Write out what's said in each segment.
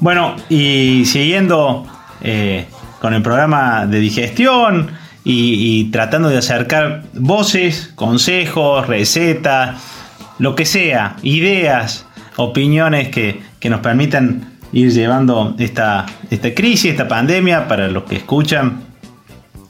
Bueno, y siguiendo eh, con el programa de digestión y, tratando de acercar voces, consejos, recetas, lo que sea, ideas, opiniones que, nos permitan ir llevando esta, esta crisis, esta pandemia, para los que escuchan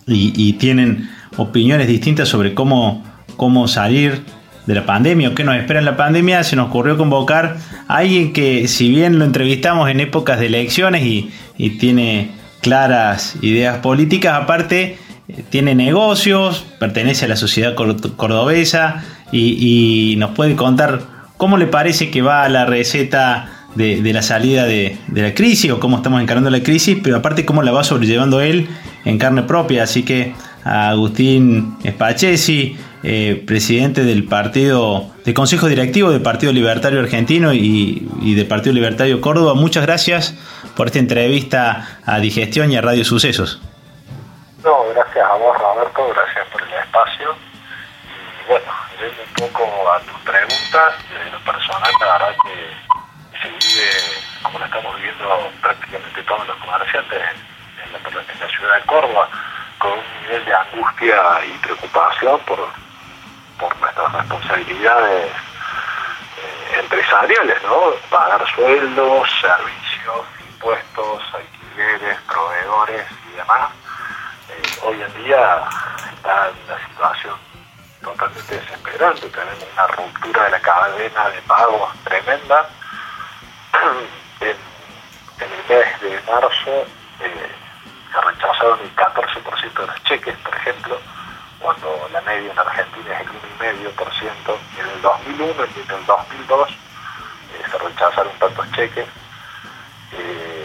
y, tienen opiniones distintas sobre cómo, cómo salir de la pandemia o qué nos espera en la pandemia, se nos ocurrió convocar a alguien que, si bien lo entrevistamos en épocas de elecciones y, y tiene claras ideas políticas, aparte eh, tiene negocios, pertenece a la sociedad cordobesa y, nos puede contar cómo le parece que va la receta de, la salida de, la crisis o cómo estamos encarando la crisis, pero aparte cómo la va sobrellevando él en carne propia. Así que a Agustín Spachesi, eh, presidente del partido, del Consejo Directivo del Partido Libertario Argentino y, y del Partido Libertario Córdoba, muchas gracias por esta entrevista a Digestión y a Radio Sucesos. No, gracias a vos Roberto, gracias por el espacio. Y bueno, yendo un poco a tus preguntas, desde lo personal, la verdad que se vive, como lo estamos viviendo prácticamente todos los comerciantes en, la, ciudad de Córdoba, con un nivel de angustia y preocupación por, responsabilidades eh, empresariales, ¿no? Pagar sueldos, servicios, impuestos, alquileres, proveedores y demás, eh, hoy en día está en una situación totalmente desesperante. Tenemos una ruptura de la cadena de pagos tremenda. en, el mes de marzo eh, se rechazaron el 14% de los cheques, media en Argentina es el 1,5%. En el 2001 y en el 2002 eh, se rechazaron tantos cheques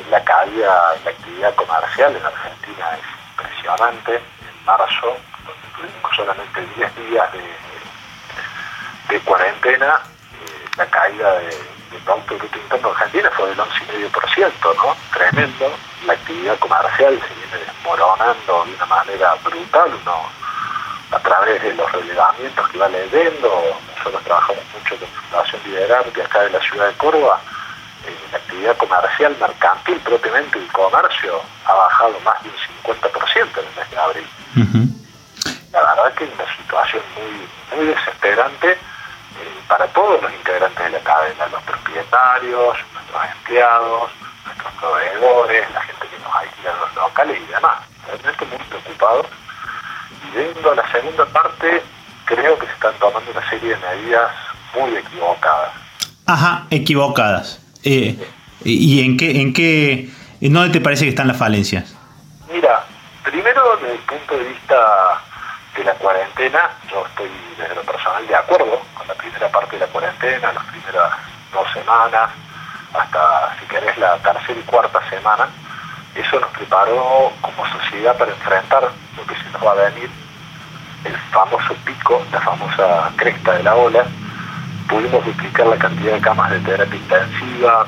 la caída en la actividad comercial en Argentina es impresionante. En marzo, donde tuvimos solamente 10 días de, cuarentena, eh, la caída de, del Producto Bruto Interno Argentina fue del 11,5%, ¿no? Tremendo. La actividad comercial se viene desmoronando de una manera brutal, uno a través de los relevamientos que va leyendo, nosotros trabajamos mucho con Fundación Liderarte acá de la ciudad de Córdoba, la actividad comercial, mercantil propiamente, el comercio ha bajado más de un 50% en el mes de abril. La verdad que es una situación muy, muy desesperante eh, para todos los integrantes de la cadena, los propietarios, nuestros empleados, nuestros proveedores, la gente que nos alquila en los locales y demás. Realmente muy preocupados. Y viendo a la segunda parte, creo que se están tomando una serie de medidas muy equivocadas. Ajá, equivocadas. Eh, ¿Y en qué, en qué, en dónde te parece que están las falencias? Mira, primero desde el punto de vista de la cuarentena, yo estoy desde lo personal de acuerdo con la primera parte de la cuarentena, las primeras dos semanas, hasta si querés la tercera y cuarta semana. Eso nos preparó como sociedad para enfrentar lo que se nos va a venir, el famoso pico, la famosa cresta de la ola, pudimos duplicar la cantidad de camas de terapia intensiva,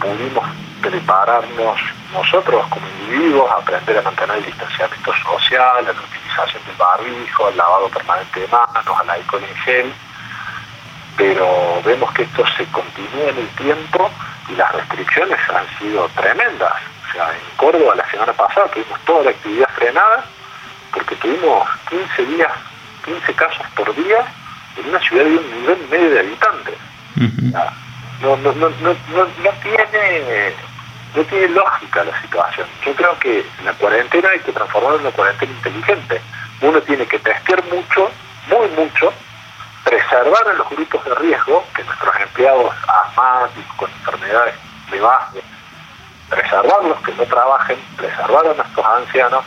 pudimos prepararnos nosotros como individuos, aprender a mantener el distanciamiento social, la utilización del barbijo, el lavado permanente de manos, al alcohol en gel, pero vemos que esto se continúa en el tiempo y las restricciones han sido tremendas. O sea, en Córdoba la semana pasada tuvimos toda la actividad frenada porque tuvimos 15 días, 15 casos por día en una ciudad de un nivel medio de habitantes. no, no, no, no, no, tiene no tiene lógica la situación. Yo creo que la cuarentena hay que transformarla en una cuarentena inteligente. Uno tiene que testear mucho, muy mucho, preservar a los grupos de riesgo, que nuestros empleados asmáticos con enfermedades de base, preservarlos, que no trabajen, preservar a nuestros ancianos,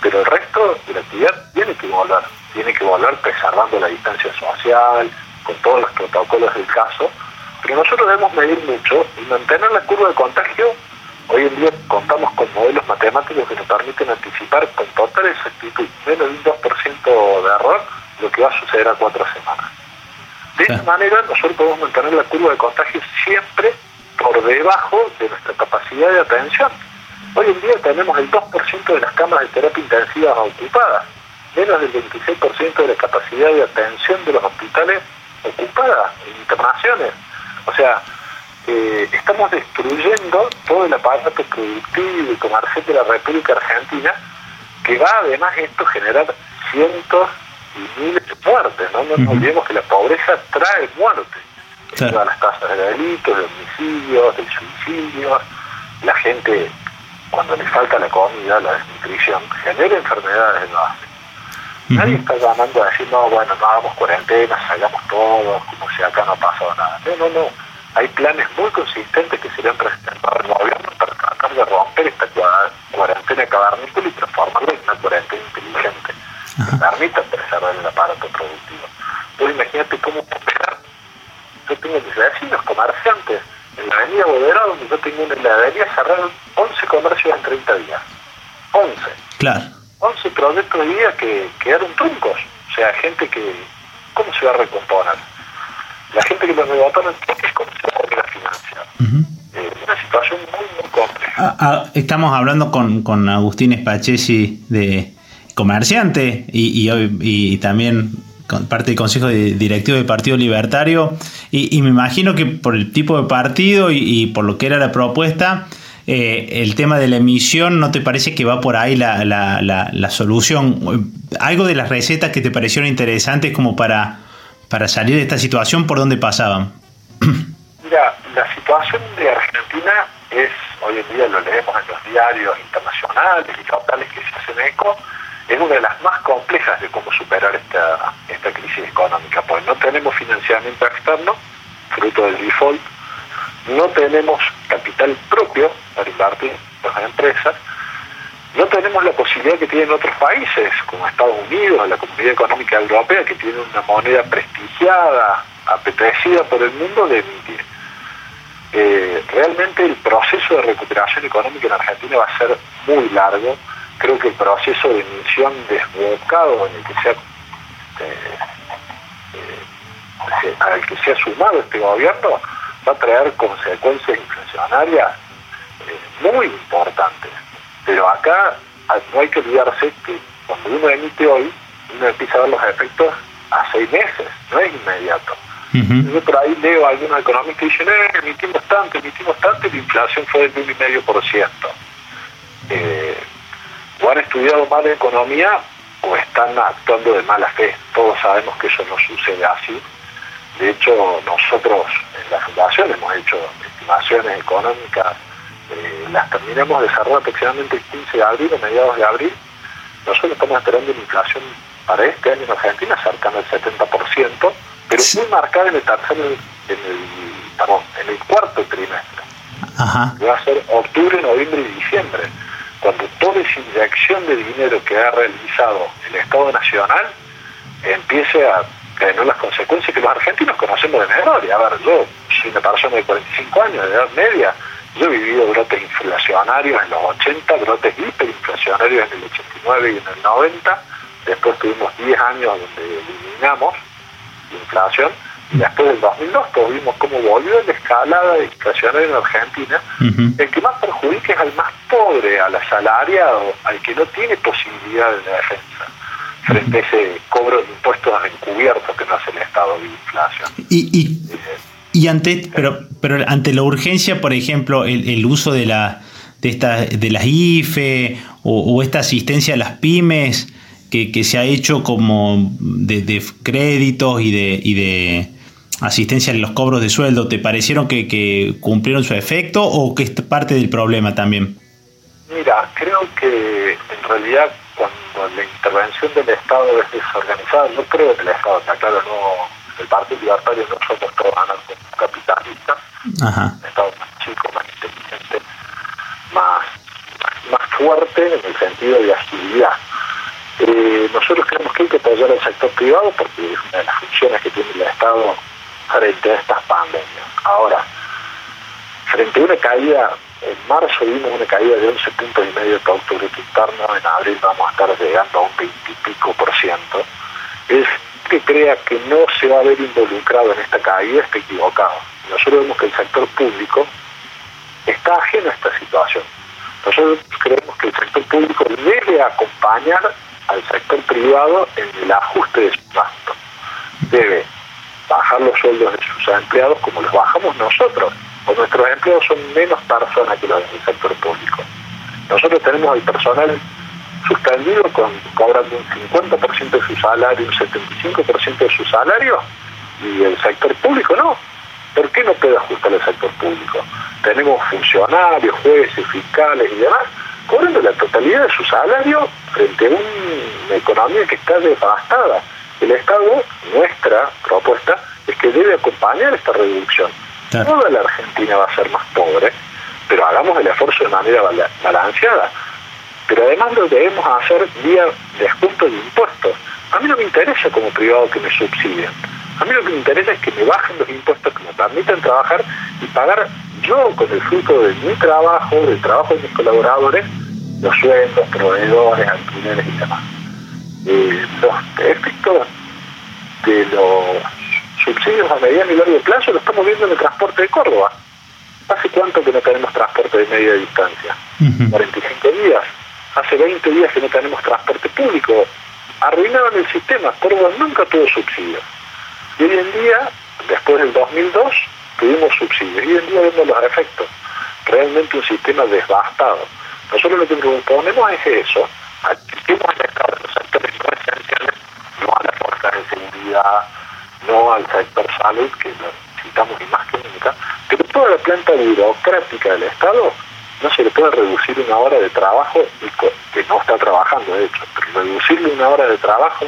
pero el resto de la actividad tiene que volver tiene que volver preservando la distancia social, con todos los protocolos del caso, pero nosotros debemos medir mucho y mantener la curva de contagio. Hoy en día contamos con modelos matemáticos que nos permiten anticipar con total exactitud, menos de un 2% de error, lo que va a suceder a cuatro semanas. De esta manera nosotros podemos mantener la curva de contagio siempre por debajo de nuestra capacidad de atención. Hoy en día tenemos el 2% de las camas de terapia intensiva ocupadas menos del 26% de la capacidad de atención de los hospitales ocupada internaciones. O sea, eh, estamos destruyendo todo el aparato productivo y comercial de la República Argentina, que va además esto a generar cientos y miles de muertes. No, no nos olvidemos que la pobreza trae muerte. Todas las tasas de delitos, de homicidios, de suicidios, la gente cuando le falta la comida, la desnutrición, genera enfermedades de base. Nadie está llamando a decir, no, bueno, no hagamos cuarentena, salgamos todos, como si acá no pasó nada. No, no, no. Hay planes muy consistentes que se le han presentado al gobierno para tratar de romper esta cuarentena cavernícola y transformarla en una cuarentena inteligente que permita preservar el aparato productivo. Entonces imagínate cómo operar. Yo tengo mis vecinos, comerciantes, en la avenida Bodera, donde yo tengo una heladería, cerraron 11 comercios en 30 días. 11. Claro. 11 proyectos de día que quedaron truncos. O sea, gente que, ¿cómo se va a recomponer? La gente que los rebataron es ¿cómo se va a volver a financiar? eh, una situación muy, muy compleja. Ah, ah, estamos hablando con, con Agustín Spachesi de comerciante y, y, y también parte del Consejo de Directivo del Partido Libertario, y, y, me imagino que por el tipo de partido y, y por lo que era la propuesta, eh, el tema de la emisión, ¿no te parece que va por ahí la, la, la, la, solución? ¿Algo de las recetas que te parecieron interesantes como para, para salir de esta situación, por dónde pasaban? Mira, la situación de Argentina es, hoy en día lo leemos en los diarios internacionales y locales que se hacen eco, es una de las más complejas de cómo superar esta, esta crisis económica, pues no tenemos financiamiento externo, fruto del default, no tenemos capital propio para invertir en las empresas, no tenemos la posibilidad que tienen otros países, como Estados Unidos, la Comunidad Económica Europea, que tiene una moneda prestigiada, apetecida por el mundo, de emitir. Eh, realmente el proceso de recuperación económica en Argentina va a ser muy largo, creo que el proceso de emisión desbocado en el que se ha, eh, eh, al que se ha sumado este gobierno va a traer consecuencias inflacionarias eh, muy importantes. Pero acá no hay que olvidarse que cuando uno emite hoy, uno empieza a ver los efectos a seis meses, no es inmediato. Uh -huh. Yo por ahí leo a algunos económicos que dicen, eh, emitimos tanto, emitimos tanto, y la inflación fue del 1,5%. Eh, o han estudiado mal economía o están actuando de mala fe. Todos sabemos que eso no sucede así. De hecho, nosotros en la Fundación hemos hecho estimaciones económicas, eh, las terminamos de cerrar aproximadamente el 15 de abril o mediados de abril. Nosotros estamos esperando una inflación para este año en Argentina cercana al 70%, pero muy marcada en el tercer, en el, perdón, en el cuarto trimestre. Ajá. Va a ser octubre, noviembre y diciembre cuando toda esa inyección de dinero que ha realizado el Estado Nacional empiece a tener las consecuencias que los argentinos conocemos de memoria. A ver, yo soy una persona de 45 años, de edad media, yo he vivido brotes inflacionarios en los 80, brotes hiperinflacionarios en el 89 y en el 90, después tuvimos 10 años donde eliminamos la inflación, y después del 2002 todos vimos cómo volvió la escalada inflacionaria en Argentina. Uh -huh. El que más perjudica es al más pobre, al asalariado, al que no tiene posibilidad de defensa frente a ese cobro de impuestos encubiertos que no hace el Estado de inflación. Y, y, eh, y ante, pero, pero ante la urgencia, por ejemplo, el, el uso de la de esta de las IFE o, o esta asistencia a las pymes que, que se ha hecho como de, de créditos y de, y de asistencia en los cobros de sueldo, ¿te parecieron que, que, cumplieron su efecto o que es parte del problema también? Mira, creo que en realidad cuando la intervención del Estado es desorganizada, no creo que el Estado, está claro, no, el Partido Libertario no somos todos capitalistas, Ajá. el Estado más chico, más inteligente, más, más fuerte en el sentido de agilidad. Eh, nosotros creemos que hay que apoyar al sector privado porque es una de las funciones que tiene el Estado frente a estas pandemias. Ahora, frente a una caída, en marzo vimos una caída de 11 puntos y medio de Producto Bruto Interno, en abril vamos a estar llegando a un 20 y pico por ciento. Es que crea que no se va a ver involucrado en esta caída está equivocado. Nosotros vemos que el sector público está ajeno a esta situación. Nosotros creemos que el sector público debe acompañar al sector privado en el ajuste de su gasto. Debe bajar los sueldos de sus empleados como los bajamos nosotros nuestros empleados son menos personas que los del sector público. Nosotros tenemos el personal suspendido con cobrando un 50% de su salario, un 75% de su salario, y el sector público no. ¿Por qué no puede ajustar el sector público? Tenemos funcionarios, jueces, fiscales y demás cobrando la totalidad de su salario frente a una economía que está devastada. El Estado, nuestra propuesta, es que debe acompañar esta reducción. Toda la Argentina va a ser más pobre, pero hagamos el esfuerzo de manera balanceada. Pero además lo debemos hacer vía descuento de impuestos. A mí no me interesa como privado que me subsidien. A mí lo que me interesa es que me bajen los impuestos que me permitan trabajar y pagar yo con el fruto de mi trabajo, del trabajo de mis colaboradores, los sueldos, proveedores, alquileres y demás. Eh, los efectos de los subsidios a mediano y largo plazo lo estamos viendo en el transporte de Córdoba. ¿Hace cuánto que no tenemos transporte de media distancia? 45 días. Hace 20 días que no tenemos transporte público. Arruinaron el sistema. Córdoba nunca tuvo subsidios. Y hoy en día, después del 2002, tuvimos subsidios. Y hoy en día vemos los efectos. Realmente un sistema devastado. Nosotros lo que proponemos es eso. Asistimos al Estado de los sectores no esenciales, no a la fuerza de seguridad, no al sector salud, que lo necesitamos y más que nunca, pero toda la planta burocrática del Estado no se le puede reducir una hora de trabajo, que no está trabajando de hecho, pero reducirle una hora de trabajo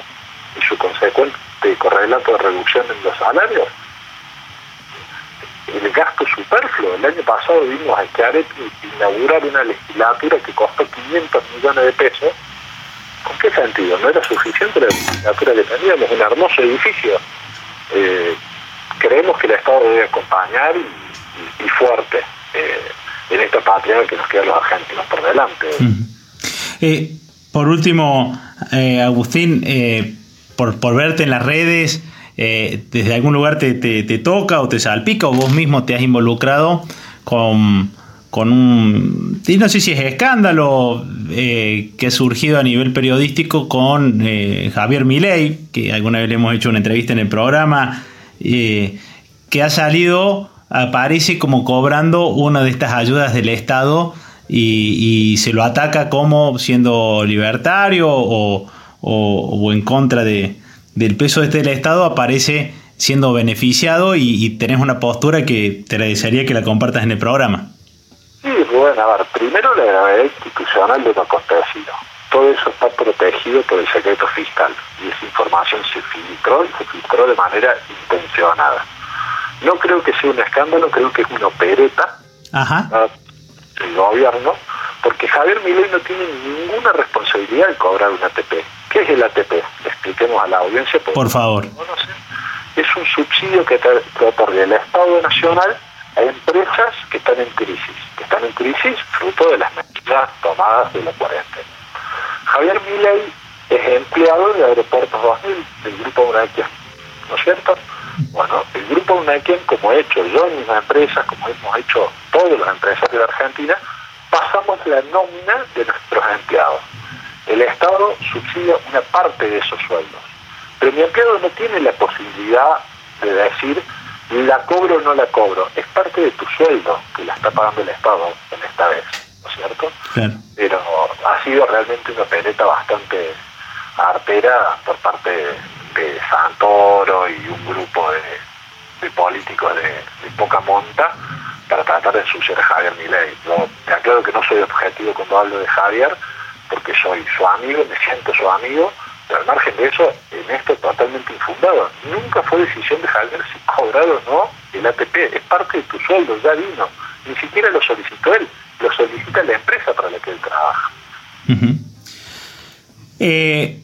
y su consecuente correlato de reducción en los salarios, el gasto superfluo. El año pasado vimos a Chiaretti inaugurar una legislatura que costó 500 millones de pesos. ¿Con qué sentido? No era suficiente la legislatura que teníamos, un hermoso edificio. Eh, creemos que el Estado debe acompañar y, fuerte eh, en esta patria que nos queda los argentinos por delante. Eh, por último, Agustín, por, por verte en las redes, eh, desde algún lugar te, te, toca o te salpica o vos mismo te has involucrado con, con un, no sé si es escándalo eh, que ha surgido a nivel periodístico con eh, Javier Milei, que alguna vez le hemos hecho una entrevista en el programa, que ha salido, aparece como cobrando una de estas ayudas del Estado y, se lo ataca como siendo libertario o, en contra de, del peso este del Estado aparece siendo beneficiado y, tenés una postura que te agradecería que la compartas en el programa. Bueno, a ver, primero la gravedad institucional de lo acontecido. Todo eso está protegido por el secreto fiscal y esa información se filtró y se filtró de manera intencionada. No creo que sea un escándalo, creo que es una opereta del gobierno, porque Javier Milei no tiene ninguna responsabilidad de cobrar un ATP. ¿Qué es el ATP? Le expliquemos a la audiencia. Por favor. Es un subsidio que, otorga el Estado Nacional a empresas que están en crisis, que están en crisis fruto de las medidas tomadas de la cuarentena. Javier Milei es empleado del Aeropuerto 2000 del Grupo Unaquien, ¿no es cierto? Bueno, el Grupo Unaquien, como he hecho yo en mis empresas, como hemos hecho todos los empresarios de Argentina, pasamos la nómina de nuestros empleados el Estado subsidia una parte de esos sueldos. Pero mi empleado no tiene la posibilidad de decir la cobro o no la cobro. Es parte de tu sueldo que la está pagando el Estado en esta vez, ¿no es cierto? Pero ha sido realmente una pereta bastante artera por parte de Santoro y un grupo de, políticos de, poca monta para tratar de ensuciar a Javier Milei. Yo te aclaro que no soy objetivo cuando hablo de Javier, porque soy su amigo, me siento su amigo, pero al margen de eso, en esto totalmente infundado. Nunca fue decisión de Javier si cobrar o no el ATP, es parte de tu sueldo, ya vino. Ni siquiera lo solicitó él, lo solicita la empresa para la que él trabaja. Eh,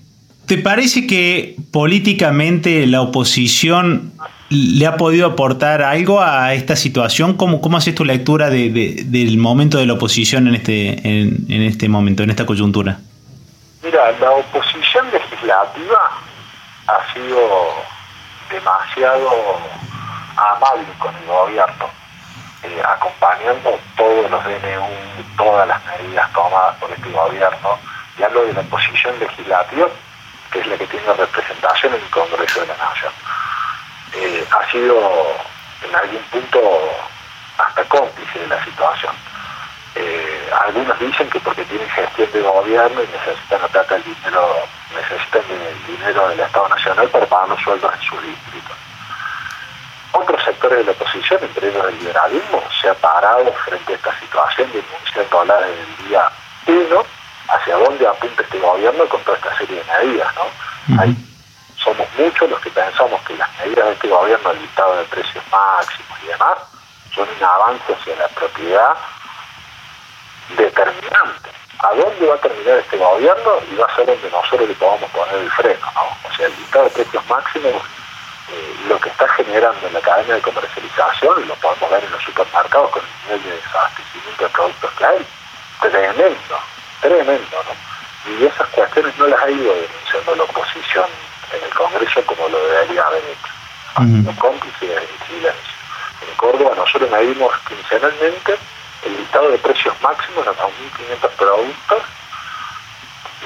¿Te parece que políticamente la oposición le ha podido aportar algo a esta situación? ¿Cómo, cómo haces tu lectura del momento de la oposición en este, en, este momento, en esta coyuntura? Mira, la oposición legislativa ha sido demasiado amable con el gobierno, eh, acompañando todos los DNU, todas las medidas tomadas por este gobierno, y hablo de la oposición legislativa, que es la que tiene representación en el Congreso de la Nación. Eh, ha sido en algún punto hasta cómplice de la situación. Algunos dicen que porque tienen gestión de gobierno y necesitan atacar el dinero, necesitan el dinero del Estado Nacional para pagar los sueldos en sus distritos. Otros sectores de la oposición, entre ellos el liberalismo, se ha parado frente a esta situación denunciando hablar en el día uno hacia dónde apunta este gobierno con toda esta serie de medidas. ¿no? Hay, somos muchos los que pensamos que las medidas de este gobierno, el listado de precios máximos y demás, son un avance hacia la propiedad determinante. ¿A dónde va a terminar este gobierno? Y va a ser donde nosotros le podamos poner el freno. ¿no? O sea, el listado de precios máximos, eh, lo que está generando en la cadena de comercialización, y lo podemos ver en los supermercados con el nivel de desabastecimiento de productos que hay, tremendo, tremendo. ¿no? Y esas cuestiones no las ha ido denunciando la oposición en el Congreso como lo debería haber hecho. Uh cómplices en silencio. En Córdoba nosotros medimos quincenalmente el listado de precios máximos a 2.500 productos.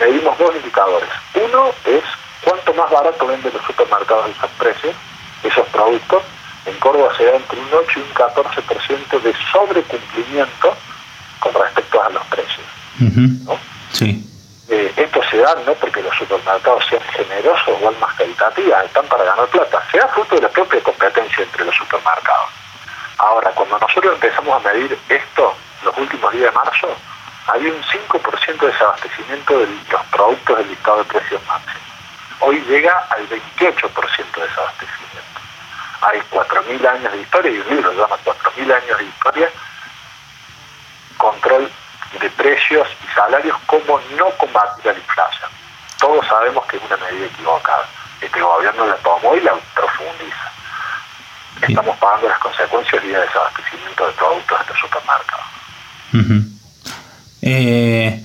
Medimos dos indicadores. Uno es cuánto más barato venden los supermercados esos precios, esos productos. En Córdoba se da entre un 8 y un 14% de sobrecumplimiento con respecto a los precios. ¿no? Sí. Eh, esto se da no porque los supermercados sean generosos o más caritativas, están para ganar plata, se da fruto de la propia competencia entre los supermercados. Ahora, cuando nosotros empezamos a medir esto, los últimos días de marzo, había un 5% de desabastecimiento de los productos del listado de precios máximos. Hoy llega al 28% de desabastecimiento. Hay 4.000 años de historia, y un libro llama 4.000 años de historia, control de precios y salarios, como no combatir la inflación. Todos sabemos que es una medida equivocada. Este gobierno la tomó y la profundiza. Estamos pagando las consecuencias de desabastecimiento de productos de estos supermercados. Eh,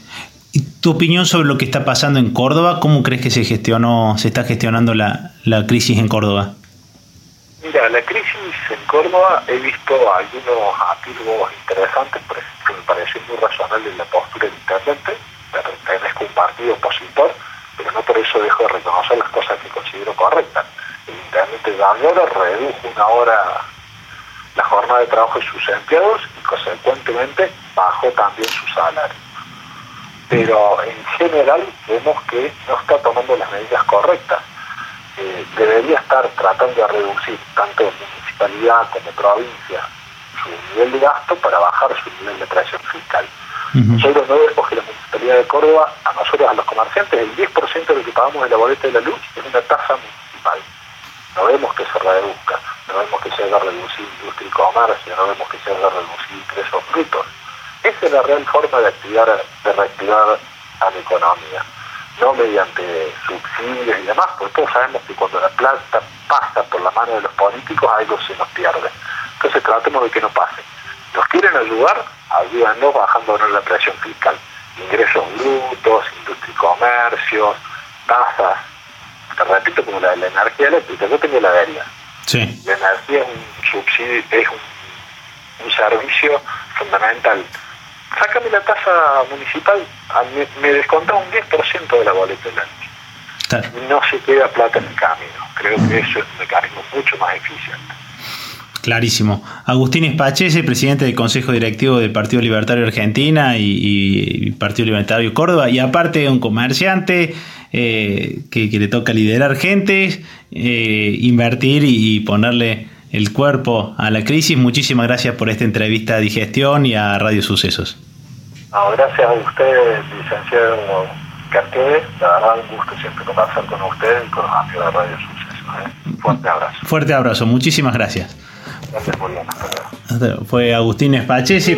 ¿Tu opinión sobre lo que está pasando en Córdoba? ¿Cómo crees que se gestionó, se está gestionando la, la crisis en Córdoba? Mira, la crisis en Córdoba he visto algunos atisbos interesantes, por ejemplo, me pareció muy razonable la postura del intendente, pertenezco a un partido opositor, pero no por eso dejo de reconocer las cosas que considero correctas. El intendente Gallora redujo una hora la jornada de trabajo de sus empleados y consecuentemente bajó también su salario. Pero en general vemos que no está tomando las medidas correctas. Eh, debería estar tratando de reducir tanto municipalidad como provincia su nivel de gasto para bajar su nivel de presión fiscal. Nosotros no vemos que la Municipalidad de Córdoba, a nosotros, a los comerciantes, el 10% de lo que pagamos en la boleta de la luz es una tasa municipal. No vemos que se reduzca, no vemos que se haga reducir industria y comercio, no vemos que se haga reducir ingresos brutos. Esa es la real forma de activar, de reactivar a la economía, no mediante subsidios y demás, porque todos sabemos que cuando la plata pasa por la mano de los políticos algo se nos pierde. Entonces tratemos de que no pase. ¿Nos quieren ayudar? Ayúdanos bajando la presión fiscal. Ingresos brutos, industria y comercio, tasas. Te repito, como la de la energía eléctrica. Yo tengo la heladería. Sí. La energía es un subsidio, es un, un servicio fundamental sácame la tasa municipal, me, me desconta un 10% de la boleta del año. No se queda plata en el camino. Creo que eso es un mecanismo mucho más eficiente. Clarísimo. Agustín Espachese, presidente del Consejo Directivo del Partido Libertario Argentina y, Partido Libertario Córdoba, y aparte un comerciante eh, que, le toca liderar gentes, eh, invertir y ponerle el cuerpo a la crisis. Muchísimas gracias por esta entrevista a Digestión y a Radio Sucesos. gracias a usted, licenciado Cartier. La verdad, un gusto siempre conversar con usted y con los amigos de Radio Sucesos. ¿eh? Fuerte abrazo. Fuerte abrazo, muchísimas gracias. Gracias, bien. Fue Agustín Spachesi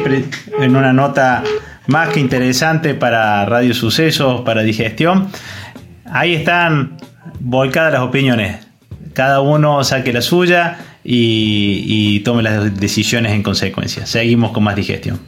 en una nota más que interesante para Radio Sucesos, para Digestión. Ahí están volcadas las opiniones. Cada uno saque la suya y, tome las decisiones en consecuencia. Seguimos con más digestión.